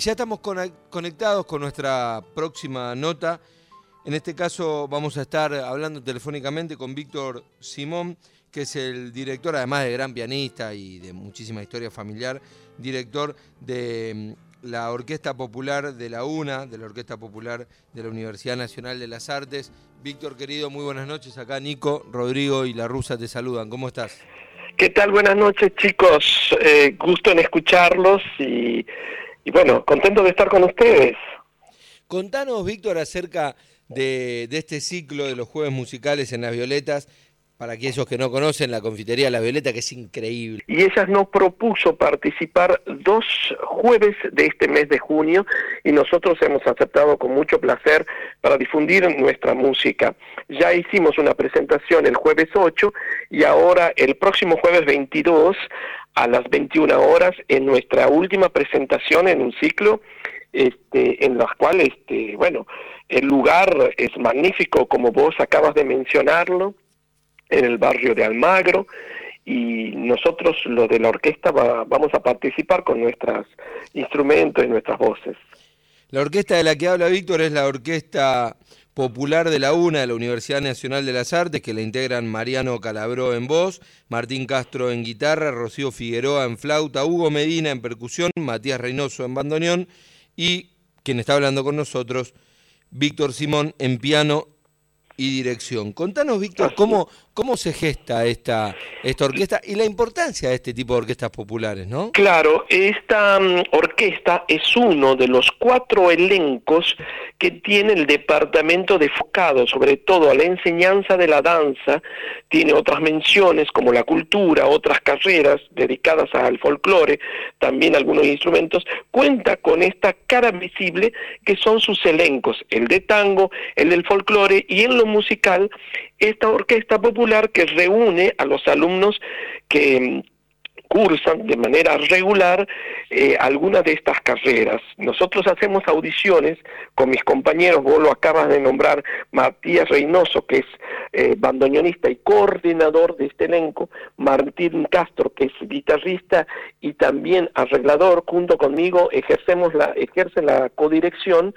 Ya estamos conectados con nuestra próxima nota. En este caso vamos a estar hablando telefónicamente con Víctor Simón, que es el director, además de gran pianista y de muchísima historia familiar, director de mm, la Orquesta Popular de la UNA, de la Orquesta Popular de la Universidad Nacional de las Artes. Víctor, querido, muy buenas noches. Acá Nico, Rodrigo y La Rusa te saludan. ¿Cómo estás? ¿Qué tal? Buenas noches, chicos. Eh, gusto en escucharlos y y bueno, contento de estar con ustedes. Contanos, Víctor, acerca de, este ciclo de los jueves musicales en Las Violetas, para aquellos que no conocen la confitería La Violeta, que es increíble. Y ella nos propuso participar dos jueves de este mes de junio y nosotros hemos aceptado con mucho placer para difundir nuestra música. Ya hicimos una presentación el jueves 8 y ahora el próximo jueves 22 a las 21 horas en nuestra última presentación en un ciclo este, en las cuales, este, bueno, el lugar es magnífico, como vos acabas de mencionarlo, en el barrio de Almagro, y nosotros, lo de la orquesta, vamos a participar con nuestros instrumentos y nuestras voces. La orquesta de la que habla Víctor es la orquesta popular de la UNA de la Universidad Nacional de las Artes, que la integran Mariano Calabró en voz, Martín Castro en guitarra, Rocío Figueroa en flauta, Hugo Medina en percusión, Matías Reynoso en bandoneón y quien está hablando con nosotros, Víctor Simón en piano y dirección. Contanos, Víctor, cómo, cómo se gesta esta, esta orquesta y la importancia de este tipo de orquestas populares, ¿no? Claro, esta mm, orquesta es uno de los cuatro elencos que tiene el departamento de enfocado sobre todo a la enseñanza de la danza, tiene otras menciones como la cultura, otras carreras dedicadas al folclore, también algunos instrumentos, cuenta con esta cara visible que son sus elencos, el de tango, el del folclore y en lo musical esta orquesta popular que reúne a los alumnos que cursan de manera regular eh, algunas de estas carreras. Nosotros hacemos audiciones con mis compañeros, vos lo acabas de nombrar, Matías Reynoso, que es eh, bandoneonista y coordinador de este elenco, Martín Castro, que es guitarrista y también arreglador, junto conmigo ejercemos la, ejerce la codirección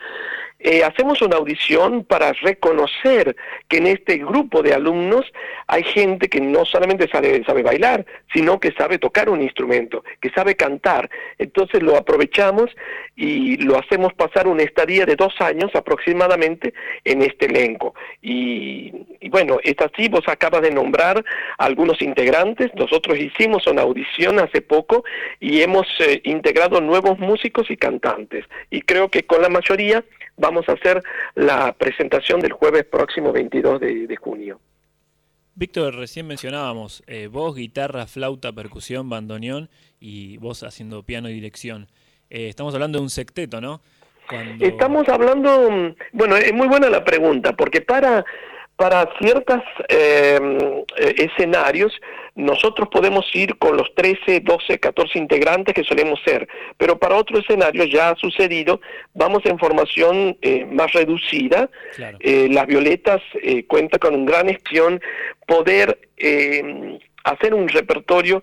eh, hacemos una audición para reconocer que en este grupo de alumnos hay gente que no solamente sabe, bailar, sino que sabe tocar un instrumento, que sabe cantar. Entonces lo aprovechamos y lo hacemos pasar una estadía de dos años aproximadamente en este elenco. Y, bueno, es así, vos acabas de nombrar algunos integrantes, nosotros hicimos una audición hace poco y hemos eh, integrado nuevos músicos y cantantes. Y creo que con la mayoría vamos a hacer la presentación del jueves próximo 22 de, junio. Víctor, recién mencionábamos eh, voz, guitarra, flauta, percusión, bandoneón y voz haciendo piano y dirección. Eh, estamos hablando de un secteto, ¿no? Estamos hablando, mm, bueno, es muy buena la pregunta, porque para para ciertos em, eh, escenarios nosotros podemos ir con los 13, 12, 14 integrantes que solemos ser, pero para otro escenario ya ha sucedido, vamos en formación eh, más reducida, eh, las violetas cuenta con un gran acción, poder em, hacer un repertorio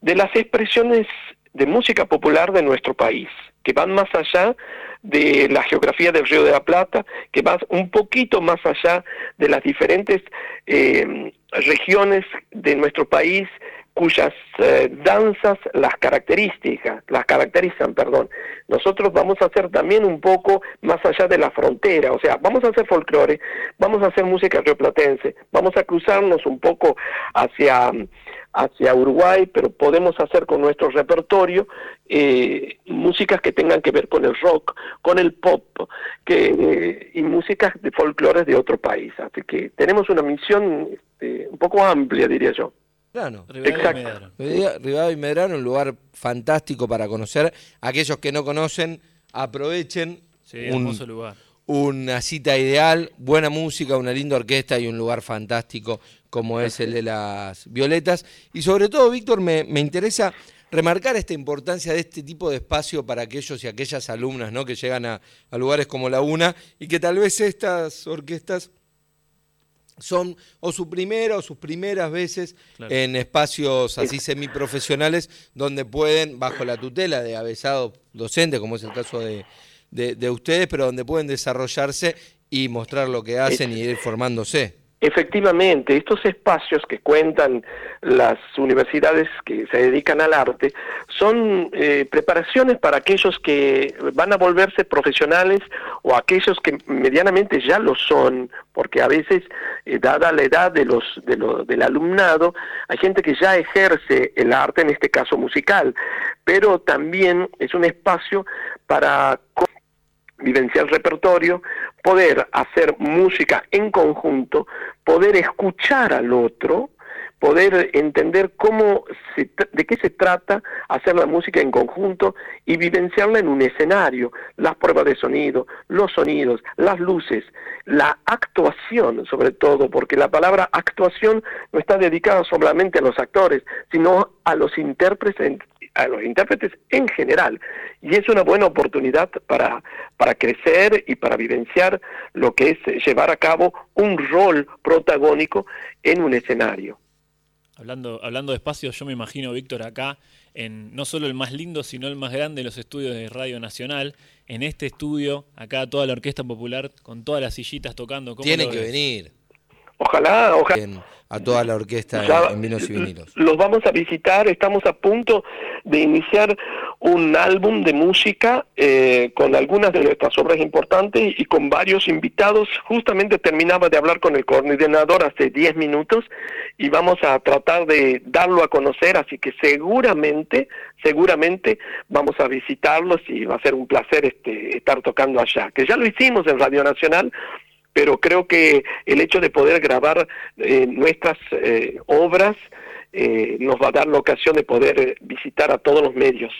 de las expresiones de música popular de nuestro país, que van más allá de la geografía del Río de la Plata, que va un poquito más allá de las diferentes eh, regiones de nuestro país cuyas eh, danzas las características, las caracterizan, perdón. Nosotros vamos a hacer también un poco más allá de la frontera, o sea, vamos a hacer folclore, vamos a hacer música rioplatense, vamos a cruzarnos un poco hacia hacia Uruguay, pero podemos hacer con nuestro repertorio eh, músicas que tengan que ver con el rock, con el pop, que, y músicas de folclores de otro país. Así que tenemos una misión este, un poco amplia, diría yo. Claro, Exacto. Rivadavia y Medrano, un lugar fantástico para conocer. Aquellos que no conocen, aprovechen. un, lugar una cita ideal, buena música, una linda orquesta y un lugar fantástico como es el de las Violetas. Y sobre todo, Víctor, me, interesa remarcar esta importancia de este tipo de espacio para aquellos y aquellas alumnas ¿no? que llegan a, lugares como la UNA y que tal vez estas orquestas son o su primera o sus primeras veces en espacios así semiprofesionales donde pueden, bajo la tutela de avesados docentes, como es el caso de, de ustedes, pero donde pueden desarrollarse y mostrar lo que hacen y ir formándose. Efectivamente, estos espacios que cuentan las universidades que se dedican al arte son eh, preparaciones para aquellos que van a volverse profesionales o aquellos que medianamente ya lo son, porque a veces, eh, dada la edad de los, de lo, del alumnado, hay gente que ya ejerce el arte, en este caso musical, pero también es un espacio para vivenciar repertorio, poder hacer música en conjunto, poder escuchar al otro, poder entender cómo de qué se trata hacer la música en conjunto y vivenciarla en un escenario, las pruebas de sonido, los sonidos, las luces, la actuación sobre todo, porque la palabra actuación no está dedicada solamente a los actores, sino a los intérpretes a los intérpretes en general. Y es una buena oportunidad para, para crecer y para vivenciar lo que es llevar a cabo un rol protagónico en un escenario. Hablando, hablando de espacios, yo me imagino, Víctor, acá, en no solo el más lindo, sino el más grande de los estudios de Radio Nacional, en este estudio, acá toda la Orquesta Popular, con todas las sillitas tocando. Tienen que venir. Ojalá, ojalá a toda la orquesta en, Vinos y Vinilos. Los vamos a visitar, estamos a punto de iniciar un álbum de música eh, con algunas de nuestras obras importantes y con varios invitados. Justamente terminaba de hablar con el coordinador hace 10 minutos y vamos a tratar de darlo a conocer, así que seguramente, seguramente vamos a visitarlos y va a ser un placer este, estar tocando allá, que ya lo hicimos en Radio Nacional, pero creo que el hecho de poder grabar eh, nuestras eh, obras eh, nos va a dar la ocasión de poder visitar a todos los medios.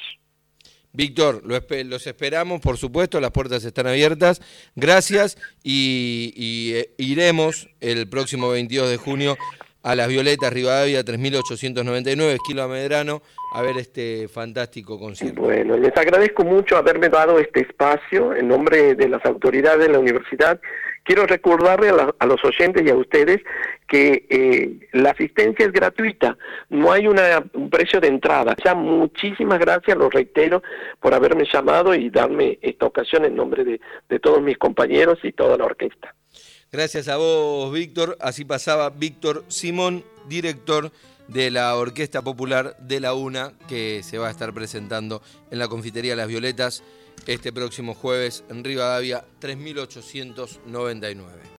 Víctor, los esperamos, por supuesto, las puertas están abiertas. Gracias y, iremos el próximo 22 de junio a las Violetas Rivadavia 3899, Esquilo Medrano, a ver este fantástico concierto. Bueno, les agradezco mucho haberme dado este espacio en nombre de las autoridades de la universidad Quiero recordarle a, los oyentes y a ustedes que eh, la asistencia es gratuita, no hay un precio de entrada. Ya muchísimas gracias, lo reitero, por haberme llamado y darme esta ocasión en nombre de, de todos mis compañeros y toda la orquesta. Gracias a vos, Víctor. Así pasaba Víctor Simón, director de la Orquesta Popular de la UNA, que se va a estar presentando en la Confitería Las Violetas este próximo jueves en Rivadavia 3899.